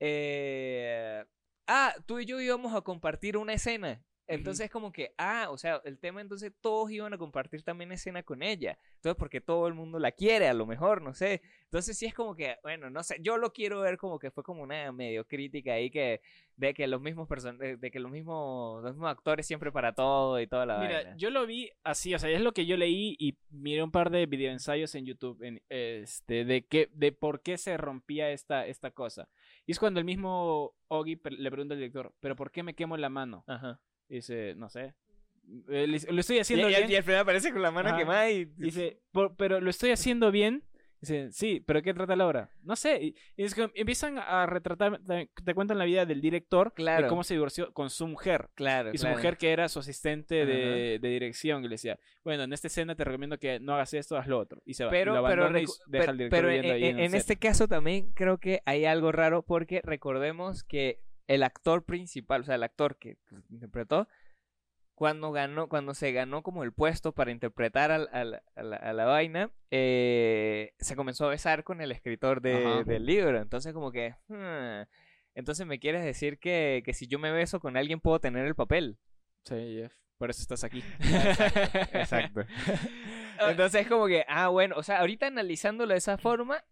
eh, ah, tú y yo íbamos a compartir una escena. Entonces como que, ah, o sea, el tema entonces todos iban a compartir también escena con ella. Entonces porque todo el mundo la quiere, a lo mejor, no sé. Entonces sí es como que, bueno, no sé, yo lo quiero ver como que fue como una medio crítica ahí que de que los mismos person de, de que los mismos los mismos actores siempre para todo y toda la Mira, vaina. yo lo vi así, o sea, es lo que yo leí y miré un par de videoensayos en YouTube en, este, de, que, de por qué se rompía esta, esta cosa. Y es cuando el mismo Oggy pre- le pregunta al director, ¿pero por qué me quemo la mano? Ajá. Dice, no sé. "Eh, Lo estoy haciendo y- bien. y al final aparece con la mano Ajá. quemada y Dice, "Por- pero lo estoy haciendo bien. Dice, sí, pero ¿qué trata la obra? No sé. Y, y es que empiezan a retratar, te, te cuentan la vida del director, Claro. de cómo se divorció con su mujer. claro, Y su claro. mujer que era su asistente de, de dirección, y le decía, bueno, en esta escena te recomiendo que no hagas esto, haz lo otro. Y se va. pero, lo pero, y deja pero- al director pero en, ahí en- en este caso también creo que hay algo raro porque recordemos que el actor principal, o sea, el actor que pues, interpretó, cuando ganó, cuando se ganó como el puesto para interpretar al- al- a, la, a la vaina, eh, se comenzó a besar con el escritor de- del libro. Entonces como que, hmm, entonces me quieres decir que, que si yo me beso con alguien puedo tener el papel. Sí, Jeff. Por eso estás aquí. Exacto. Entonces es como que, ah, bueno, o sea, ahorita analizándolo de esa forma,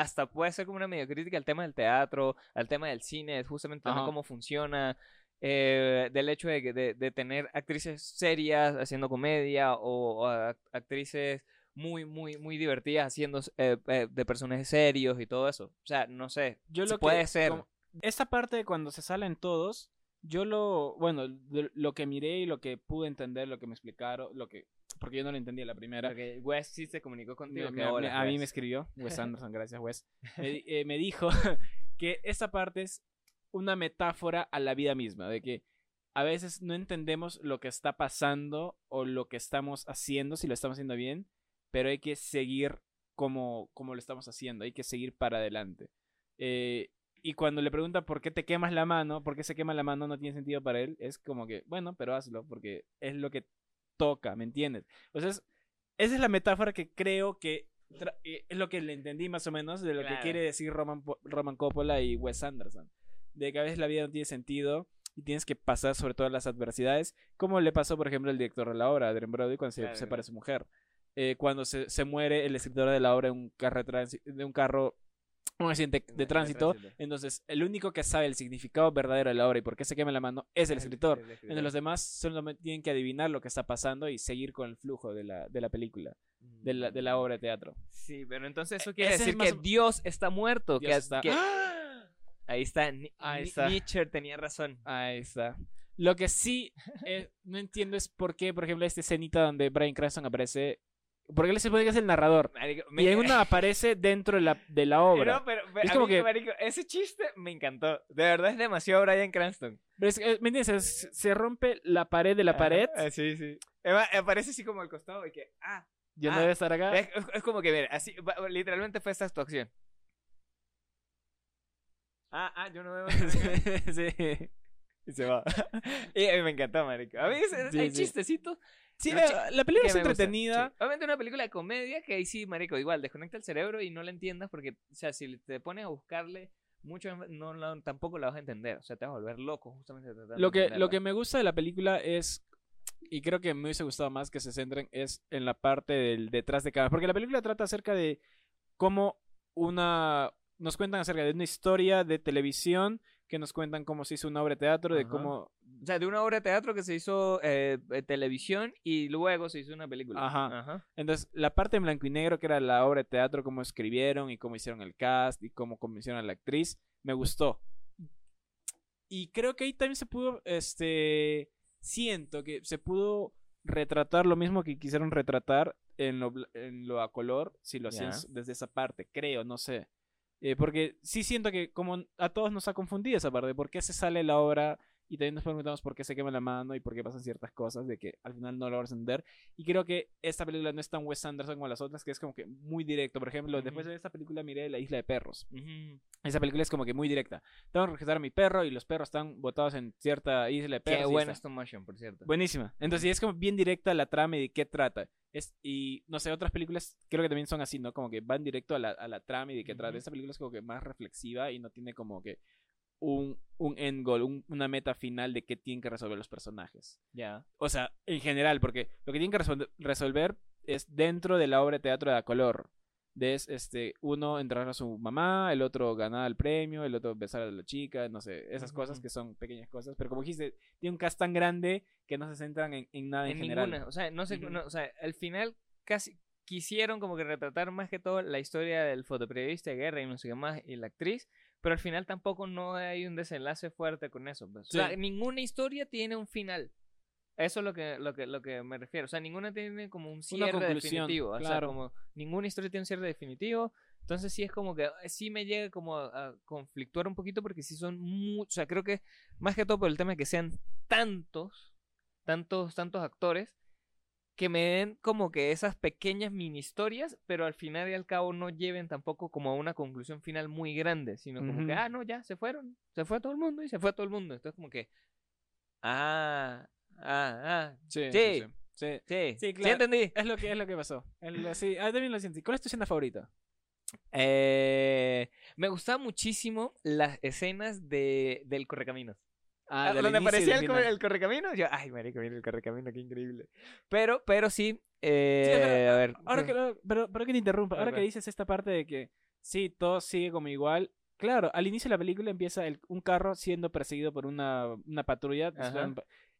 hasta puede ser como una medio crítica al tema del teatro, al tema del cine, justamente Ajá. cómo funciona, eh, del hecho de, de, de tener actrices serias haciendo comedia o, actrices muy, muy, muy divertidas haciendo eh, eh, de personajes serios y todo eso. O sea, no sé, Yo lo puede que, ser. como- esta parte de cuando se salen todos, yo lo, bueno, lo que miré y lo que pude entender, lo que me explicaron, lo que, porque yo no lo entendía la primera. Porque Wes sí se comunicó contigo. Me- a mí me escribió Wes Anderson, gracias Wes. Me, eh, me dijo que esta parte es una metáfora a la vida misma, de que a veces no entendemos lo que está pasando o lo que estamos haciendo, si lo estamos haciendo bien, pero hay que seguir como, como lo estamos haciendo, hay que seguir para adelante. Eh, y cuando le pregunta por qué te quemas la mano, por qué se quema la mano, no tiene sentido para él, es como que, bueno, pero hazlo, porque es lo que toca, ¿me entiendes? O sea, es- esa es la metáfora que creo que eh, es lo que le entendí más o menos de lo que quiere decir Roman, Roman Coppola y Wes Anderson. De que a veces la vida no tiene sentido y tienes que pasar sobre todas las adversidades, como le pasó, por ejemplo, al director de la obra, Adrien Brody, cuando se separa de su mujer. Eh, cuando se, se muere el escritor de la obra en un carro de un carro un accidente de, tránsito, entonces el único que sabe el significado verdadero de la obra y por qué se quema la mano es el escritor. Entonces los demás solamente tienen que adivinar lo que está pasando y seguir con el flujo de la, de la película, de la, de la obra de teatro. Sí, pero entonces eso E- quiere ese decir que Dios está muerto. Dios que, está- que- Ahí está. Ahí está. Nietzsche tenía razón. Ahí está. Lo que sí eh, no entiendo es por qué, por ejemplo, esta escenita donde Brian Cranston aparece. Porque él se puede que es el narrador. Marico, Y en una aparece dentro de la, de la obra. No, pero, pero Es como mí, que- marico, ese chiste me encantó. De verdad es demasiado Brian Cranston. Pero es que, ¿Me entiendes? Se, rompe la pared de la pared. Ajá, ah, sí, sí. Eva- Aparece así como al costado y que, ah. Yo no ah, debe estar acá. Es, es- como que, mira, así, literalmente fue esta actuación. Ah, ah, yo no veo. sí. y se va. y a mí me encantó, marico. A mí es- Sí, hay sí. chistecitos. Sí, la, la película es entretenida. sí. Obviamente una película de comedia que ahí sí, marico, igual, desconecta el cerebro y no la entiendas porque, o sea, si te pones a buscarle mucho, no, la- tampoco la vas a entender. O sea, te vas a volver loco justamente Lo de que, lo que me gusta de la película es, y creo que me hubiese gustado más que se centren, es en la parte del detrás de cámara. Porque la película trata acerca de cómo una... Nos cuentan acerca de una historia de televisión, que nos cuentan cómo se hizo una obra de teatro, de Ajá. cómo... O sea, de una obra de teatro que se hizo eh, eh, televisión y luego se hizo una película. Ajá. Entonces, la parte en blanco y negro, que era la obra de teatro, cómo escribieron y cómo hicieron el cast y cómo convencieron a la actriz, me gustó. Y creo que ahí también se pudo, este, siento que se pudo retratar lo mismo que quisieron retratar en lo, en lo a color, si lo hacían Ya. s- desde esa parte, creo, no sé. Eh, porque sí siento que como a todos nos ha confundido esa parte, ¿por qué se sale la obra? Y también nos preguntamos por qué se quema la mano y por qué pasan ciertas cosas de que al final no lo vamos a entender. Y creo que esta película no es tan Wes Anderson como las otras, que es como que muy directo. Por ejemplo, Ujú. después de esta película miré La Isla de Perros. Ujú. Esa película es como que muy directa. Tengo que rescatar a mi perro y los perros están botados en cierta isla de perros. Qué buena stop motion, por cierto. Buenísima. Entonces, es como bien directa la trama y de qué trata. Es, y no sé, otras películas creo que también son así, ¿no? Como que van directo a la, a la trama y de qué trata. Ujú. Esta película es como que más reflexiva y no tiene como que un, un end goal, un- una meta final de qué tienen que resolver los personajes. Ya. O sea, en general, porque lo que tienen que resol- resolver es dentro de la obra de teatro de a color. De es, este, uno entrar a su mamá, el otro ganar el premio, el otro besar a la chica, no sé, esas cosas que son pequeñas cosas. Pero como dijiste, tiene un cast tan grande que no se centran en, en nada en, en general. ninguna. O sea, no sé, no, o sea, al final casi quisieron como que retratar más que todo la historia del fotoperiodista de guerra y no sé qué más y la actriz, pero al final tampoco no hay un desenlace fuerte con eso. pues. O sea, Sí. ninguna historia tiene un final. Eso es lo que, lo que, lo que me refiero. O sea, ninguna tiene como un cierre definitivo. O sea, claro. como ninguna historia tiene un cierre definitivo. Entonces sí es como que eh, sí me llega como a, a conflictuar un poquito porque sí son muchos. O sea, creo que más que todo por el tema de que sean tantos, tantos, tantos actores que me den como que esas pequeñas mini historias, pero al final y al cabo no lleven tampoco como a una conclusión final muy grande, sino como que, ah, no, ya, se fueron, se fue todo el mundo y se fue todo el mundo. Entonces como que, ah, ah, ah, Sí, Sí. sí, sí. Sí. sí, Sí, sí, claro. entendí. Es lo que es lo que pasó. El- sí, ah, también lo sentí. ¿Cuál es tu escena favorita? Eh, me gustaban muchísimo las escenas de, del correcaminos. Ah, del donde aparecía el, el correcaminos, yo, ay, marico, mira el correcaminos, qué increíble. Pero, pero sí, eh, Sí, espera, a ver. Ahora que, pero, pero que te interrumpa, ahora que dices esta parte de que sí, todo sigue como igual. Claro, al inicio de la película empieza el- un carro siendo perseguido por una, una patrulla. Ajá.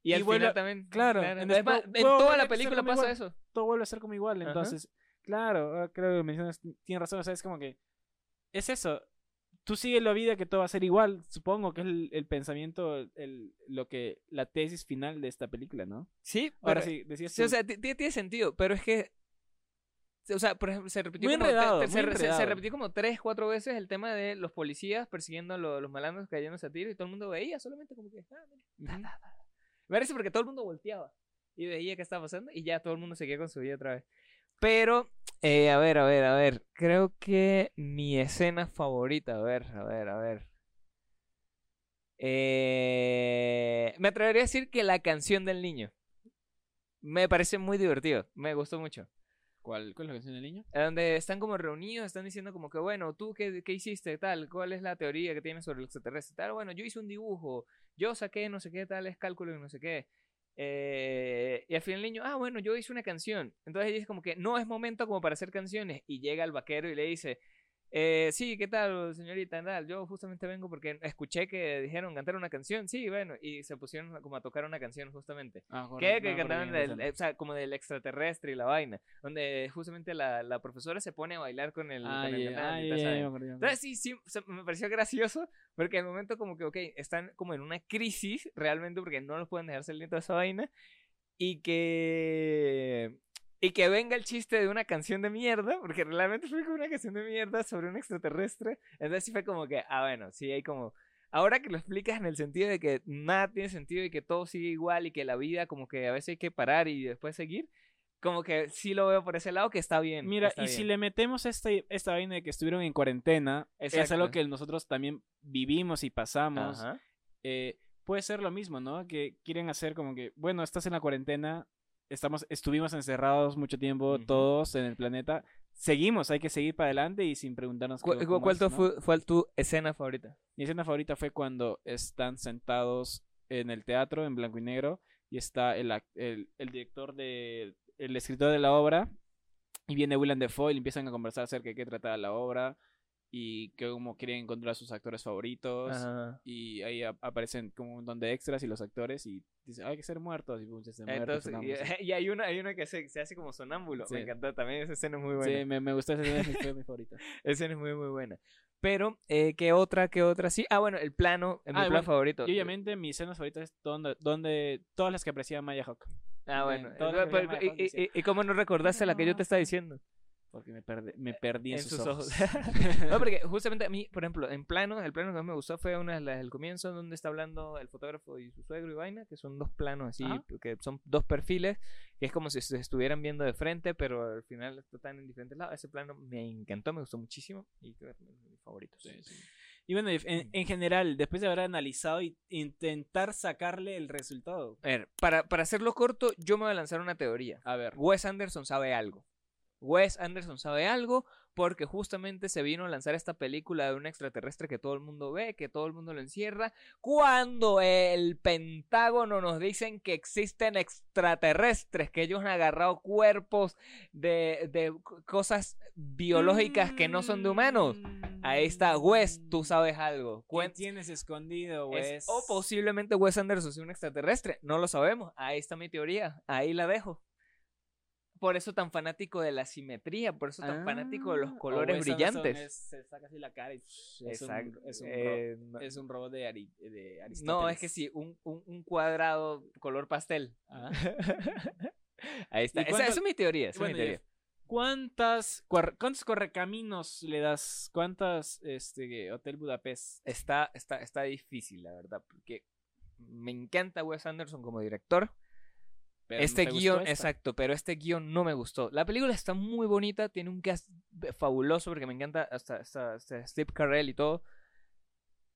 Y, Y, al vuelve, final también. claro, claro. entonces en toda la película pasa igual. eso. todo vuelve a ser como igual. Ajá. Entonces, claro, ahora creo que mencionas, tienes razón, o sea, es como que es eso. Tú sigues la vida que todo va a ser igual, supongo que es el, el pensamiento, el, lo que, la tesis final de esta película, ¿no? Sí, Ahora pero- sí, decías sí, o tú- sea, ti- ti- tiene sentido, pero es que o sea, por ejemplo, se repitió, Muy como, enredado, se, muy se- se repitió como tres, cuatro veces el tema de los policías persiguiendo a lo- los malandros cayéndose a tiro y todo el mundo veía solamente como que, ah, mira, ta, ta, ta. Me parece porque todo el mundo volteaba y veía qué estaba pasando y ya todo el mundo seguía con su vida otra vez. Pero, eh, a ver, a ver, a ver, creo que mi escena favorita, a ver, a ver, a ver. Eh, me atrevería a decir que la canción del niño. Me parece muy divertido, me gustó mucho. ¿Cuál, ¿Cuál es la canción del niño? Donde están como reunidos, están diciendo como que, bueno, ¿tú qué, qué hiciste? Tal, ¿cuál es la teoría que tienes sobre el extraterrestre? Tal, bueno, yo hice un dibujo, yo saqué no sé qué, tales cálculos y no sé qué. Eh, y al final el niño, ah, bueno, yo hice una canción. Entonces ella dice como que no es momento como para hacer canciones. Y llega el vaquero y le dice, eh, sí, ¿qué tal, señorita? Tal, yo justamente vengo porque escuché que dijeron cantar una canción. Sí, bueno, y se pusieron como a tocar una canción justamente. Ah, joder, Que, no que de del, esa. eh, o sea, como del extraterrestre y la vaina. Donde justamente la, la profesora se pone a bailar con el, Ah, con el ya, cantante ah, y ya, toda esa ya, vaina. me acuerdo, ya me acuerdo. Entonces sí, sí, o sea, me pareció gracioso porque al momento como que, ok, están como en una crisis realmente porque no los pueden dejar salir de toda esa vaina y que... Y que venga el chiste de una canción de mierda, porque realmente fue como una canción de mierda sobre un extraterrestre. Entonces sí fue como que, ah, bueno, sí hay como... Ahora que lo explicas en el sentido de que nada tiene sentido y que todo sigue igual y que la vida como que a veces hay que parar y después seguir, como que sí lo veo por ese lado que está bien. Mira, está y si le metemos esta, esta vaina de que estuvieron en cuarentena, es Exacto. algo que nosotros también vivimos y pasamos. Eh, puede ser lo mismo, ¿no? Que quieren hacer como que, bueno, estás en la cuarentena, estamos, estuvimos encerrados mucho tiempo Ujú. todos en el planeta, seguimos, hay que seguir para adelante y sin preguntarnos ¿Cu- cómo ¿Cuál es, tu- ¿no? fue, fue tu escena favorita? Mi escena favorita fue cuando están sentados en el teatro en blanco y negro y está el, el, el director de el escritor de la obra y viene Willem Dafoe y empiezan a conversar acerca de qué trataba la obra y que cómo quieren encontrar a sus actores favoritos Ajá. y ahí ap- aparecen como un montón de extras y los actores y dicen hay que ser muertos y se muertos, Entonces, y, y hay una, hay una que se, se hace como sonámbulo. Me Sí. encantó también. Esa escena es muy buena. Sí, me, me gustó esa escena, es mi- mi favorita. Esa escena es muy, muy buena. Pero, eh, ¿qué otra? ¿Qué otra? Sí. Ah, bueno, el plano. mi Ah, plan bueno, favorito. Y obviamente mi escena favorita es donde, donde todas las que apreciaba Maya Hawk. Ah, bueno. eh, pero- y, llaman a y- y- y cómo no recordaste la que yo te estaba diciendo? Porque me, perdí me perdí en, En sus, sus ojos. no, porque justamente a mí, por ejemplo, en plano, el plano que más me gustó fue una de las del comienzo donde está hablando el fotógrafo y su suegro y vaina, que son dos planos así, Ajá. que son dos perfiles, que es como si se estuvieran viendo de frente, pero al final están en diferentes lados. Ese plano me encantó, me gustó muchísimo y creo que es de mis favoritos. Sí, sí. Y bueno, en, en general, después de haber analizado y intentar sacarle el resultado. A ver, para, para hacerlo corto, yo me voy a lanzar una teoría. A ver. Wes Anderson sabe algo. Wes Anderson sabe algo porque justamente se vino a lanzar esta película de un extraterrestre que todo el mundo ve, que todo el mundo lo encierra, cuando el Pentágono nos dicen que existen extraterrestres, que ellos han agarrado cuerpos de, cosas biológicas que no son de humanos. Ahí está, Wes, tú sabes algo. ¿Qué tienes escondido, es- Wes? o posiblemente Wes Anderson sea un extraterrestre. No lo sabemos. Ahí está mi teoría. Ahí la dejo. Por eso tan fanático de la simetría, por eso tan fanático de los Ah, colores Anderson brillantes. es- se saca así la cara y es, Exacto. un, es, un Eh, ro- no- es un robot de, Ari- de Aristóteles. no, es que sí, un, un, un cuadrado color pastel. Ah. Ahí está. ¿Y Esa, es mi teoría. esa es Bueno, mi teoría. Jeff, ¿cuántas, cuar- ¿cuántos correcaminos le das? ¿Cuántas este, Hotel Budapest? Está, está, está difícil, la verdad, porque me encanta Wes Anderson como director. Pero no este te gustó guion, exacto, pero este guion no me gustó. La película está muy bonita, tiene un cast fabuloso porque me encanta hasta, hasta, hasta Steve Carell y todo.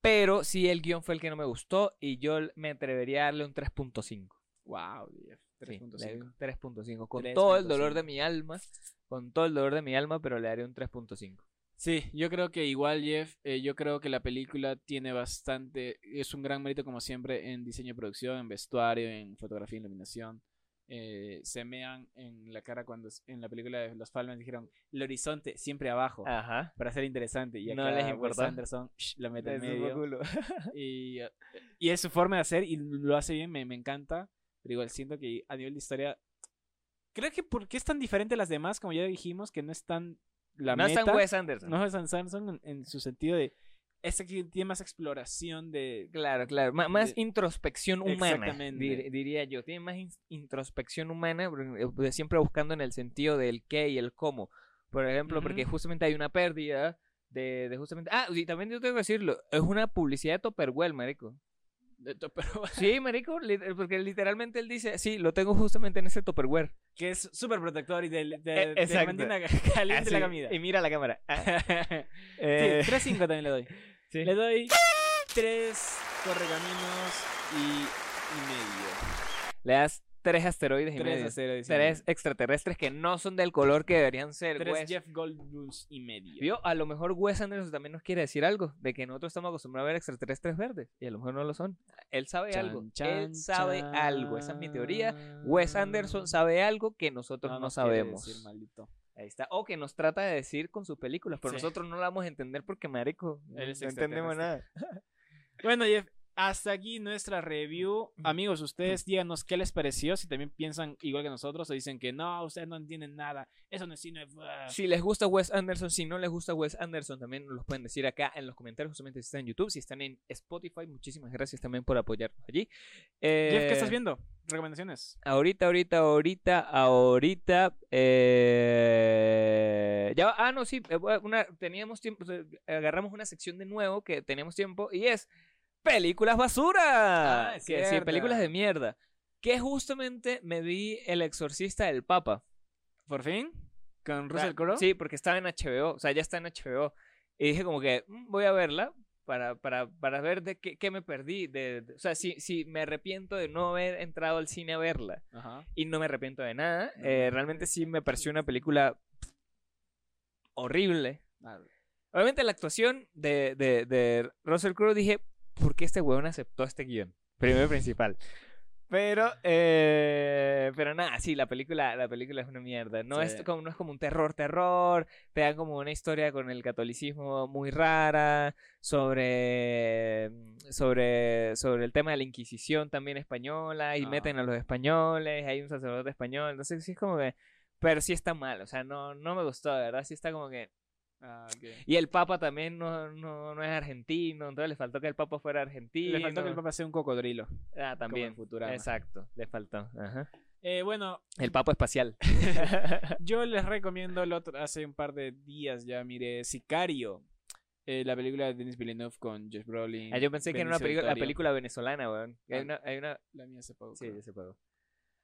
Pero sí, el guion fue el que no me gustó y yo me atrevería a darle un 3.5. Wow, Jeff, Sí, le doy 3.5. un 3.5. Con todo el dolor 3.5. de mi alma, con todo el dolor de mi alma, pero le daré un 3.5. Sí, yo creo que igual, Jeff, eh, yo creo que la película tiene bastante, es un gran mérito como siempre en diseño de producción, en vestuario, en fotografía, iluminación. Eh, se mean en la cara cuando en la película de Los Palmas dijeron el horizonte siempre abajo Ajá. para ser interesante y No acá les Wes. Anderson shh, la mete en medio culo. y, y es su forma de hacer y lo hace bien, me, me encanta, pero igual siento que a nivel de historia creo que porque es tan diferente a las demás, como ya dijimos, que no es tan la no meta. es tan Wes Anderson. No es Sam Samson en, en su sentido de Este que tiene más exploración de... Claro, claro. má- más De- introspección humana, Exactamente. dir- diría yo. Tiene más in- introspección humana, eh, de siempre buscando en el sentido del qué y el cómo. Por ejemplo, porque Ujú. justamente hay una pérdida de, de justamente... Ah, y también yo tengo que decirlo, es una publicidad de Topperware, marico. de Tupperware, Sí, marico, porque literalmente él dice, sí, lo tengo justamente en ese Tupperware. que es súper protector y de, de, de caliente la Así, comida. Y mira la cámara. Ah, sí, eh, 3-5 también le doy. sí. Le doy 3 correcaminos y, y medio. Le das tres asteroides y 3 medio. asteroides Tres medio. extraterrestres que no son del color que deberían ser. Tres. Jeff Goldblums y medio. Vio, a lo mejor Wes Anderson también nos quiere decir algo, de que nosotros estamos acostumbrados a ver extraterrestres verdes, y a lo mejor no lo son. Él sabe Chan, algo, chan, él sabe chan. algo, esa es mi teoría. Wes Anderson sabe algo que nosotros no, quiere sabemos. decir, maldito. Ahí está. O que nos trata de decir con sus películas, pero Sí. nosotros no la vamos a entender porque, marico, no Él entendemos nada. Bueno, Jeff, hasta aquí nuestra review. Amigos, ustedes díganos qué les pareció, si también piensan igual que nosotros o dicen que no, ustedes no entienden nada, eso no es cine. buah". Si les gusta Wes Anderson, si no les gusta Wes Anderson, también nos los pueden decir acá en los comentarios, justamente si están en YouTube, si están en Spotify, muchísimas gracias también por apoyarnos allí. Jeff, ¿qué Eh, estás viendo? Recomendaciones. Ahorita, ahorita, ahorita, ahorita. eh, Ya, ah, no, sí. eh, Una, teníamos tiempo. eh, Agarramos una sección de nuevo que teníamos tiempo y es películas basura. Ah, es que, sí, películas de mierda. Que justamente me vi El Exorcista del Papa. ¿Por fin? ¿Con O sea, Russell Crowe? Sí, porque estaba en HBO. O sea, ya está en HBO. Y dije como que "Mm, voy a verla para, para, para ver de qué, qué me perdí. De, de- o sea, si, si me arrepiento de no haber entrado al cine a verla Ajá. y no me arrepiento de nada. No. Eh, realmente sí me pareció una película horrible. Obviamente la actuación de, de, de Russell Crowe dije, ¿por qué este huevón aceptó este guion? Primero principal. Pero, eh, pero nada, sí, la película, la película es una mierda. No, Sí. es como, no es como un terror, terror. Te dan como una historia con el catolicismo muy rara. Sobre, sobre, sobre el tema de la Inquisición también española. Y Ah. meten a los españoles. Hay un sacerdote español. Entonces sí es como que... Pero sí está mal, o sea, no, no me gustó, de verdad. Sí está como que... ah, ok. Y el Papa también no, no, no es argentino, entonces le faltó que el Papa fuera argentino. Le faltó que el papá sea un cocodrilo. Ah, también. Futurama. Exacto, le faltó. Ajá. Eh, bueno, El Papa espacial. yo les recomiendo el otro, hace un par de días ya miré Sicario. eh, la película de Denis Villeneuve con Josh Brolin. Ah, yo pensé que era una la película venezolana, weón. Hay Ah. una, hay una, La mía se pagó. sí, se pagó.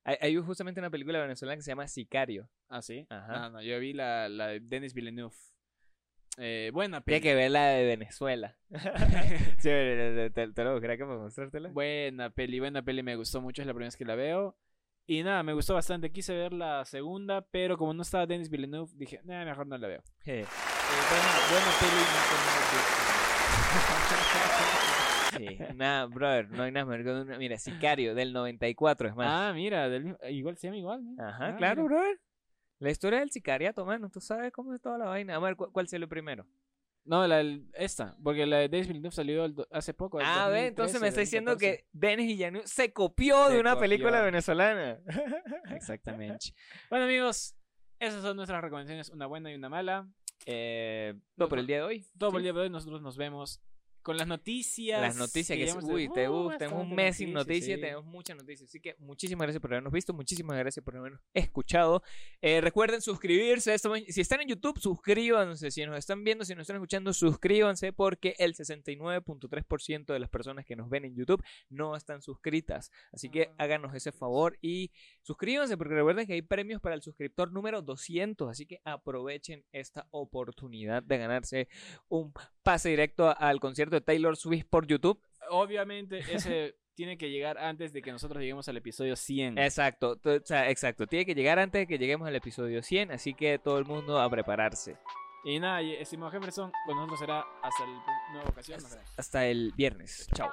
Hay, hay justamente una película venezolana que se llama Sicario. Ah, sí. Ajá. No, no, yo vi la, la de Denis Villeneuve. Eh, buena Tiene peli. que ver la de Venezuela. sí, te, te, te lo buscaré que para mostrártela. Buena peli, buena peli, me gustó mucho, es la primera vez que la veo. Y nada, me gustó bastante. Quise ver la segunda, pero como no estaba Denis Villeneuve, dije, nah, mejor no la veo. Sí. Eh, buena, buena peli, no Sí. Nada, brother, no hay nada mejor Mira, Sicario del 94, es más. Ah, mira, del igual se llama igual. ¿no? Ajá, Ah, claro, mira. brother. La historia del sicariato, mano. Tú sabes cómo es toda la vaina. A ver, ¿cu- ¿cuál salió primero? No, la, esta, porque la de Denis Villeneuve salió el do- hace poco. el Ah, ve, entonces 2013, me está diciendo 2014. que Denis Villeneuve se copió Se de una película venezolana. Exactamente. bueno, amigos, esas son nuestras recomendaciones, una buena y una mala. Eh, todo por el día de hoy. Todo ¿sí? por el día de hoy, nosotros nos vemos con las noticias. Las noticias que, llevamos uy, de- te, Uh, tenemos un mes sin noticias, sí. tenemos muchas noticias. Así que muchísimas gracias por habernos visto, muchísimas gracias por habernos escuchado. Eh, recuerden suscribirse. Si están en YouTube, suscríbanse. Si nos están viendo, si nos están escuchando, suscríbanse porque el 69.3% de las personas que nos ven en YouTube no están suscritas. Así que Ah. háganos ese favor y suscríbanse porque recuerden que hay premios para el suscriptor número 200. Así que aprovechen esta oportunidad de ganarse un pase directo al concierto de Taylor Swift por YouTube. Obviamente, ese tiene que llegar antes de que nosotros lleguemos al episodio 100. Exacto, t- o sea, exacto. Tiene que llegar antes de que lleguemos al episodio 100, así que todo el mundo a prepararse. Y nada, estimado Jefferson, con nosotros será hasta la nueva ocasión. vemos. Hasta el viernes. Chao.